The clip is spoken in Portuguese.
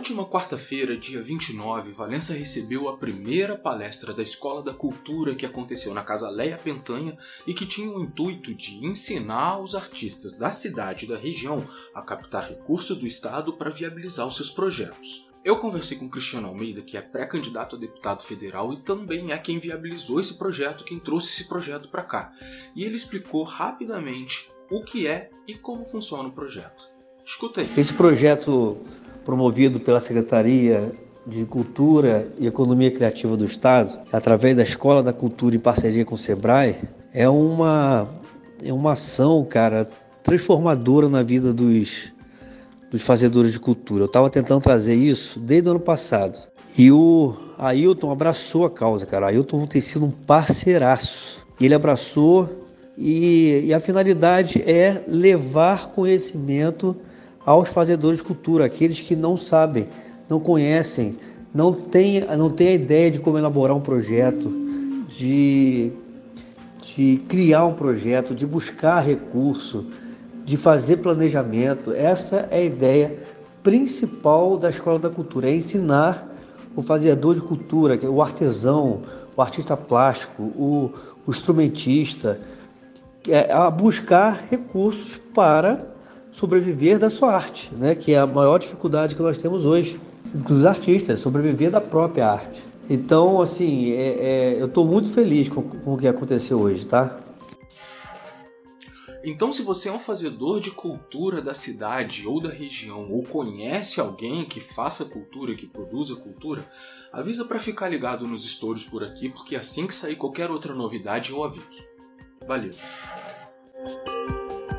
última quarta-feira, dia 29, Valença recebeu a primeira palestra da Escola da Cultura que aconteceu na Casa Leia Pentanha e que tinha o intuito de ensinar os artistas da cidade e da região a captar recurso do Estado para viabilizar os seus projetos. Eu conversei com Cristiano Almeida, que é pré-candidato a deputado federal e também é quem viabilizou esse projeto, quem trouxe esse projeto para cá. E ele explicou rapidamente o que é e como funciona o projeto. Escuta aí. Esse projeto promovido pela Secretaria de Cultura e Economia Criativa do Estado, através da Escola da Cultura em parceria com o Sebrae, é uma, é uma ação, cara, transformadora na vida dos, dos fazedores de cultura. Eu estava tentando trazer isso desde o ano passado. E o Ailton abraçou a causa, cara. Ailton tem sido um parceiraço. Ele abraçou e, e a finalidade é levar conhecimento aos fazedores de cultura, aqueles que não sabem, não conhecem, não têm, não têm a ideia de como elaborar um projeto, de, de criar um projeto, de buscar recurso, de fazer planejamento. Essa é a ideia principal da Escola da Cultura, é ensinar o fazedor de cultura, é o artesão, o artista plástico, o, o instrumentista, é, a buscar recursos para sobreviver da sua arte, né? que é a maior dificuldade que nós temos hoje, dos artistas, sobreviver da própria arte. Então, assim, é, é, eu estou muito feliz com, com o que aconteceu hoje, tá? Então, se você é um fazedor de cultura da cidade ou da região, ou conhece alguém que faça cultura, que produza cultura, avisa para ficar ligado nos stories por aqui, porque assim que sair qualquer outra novidade eu aviso. Valeu!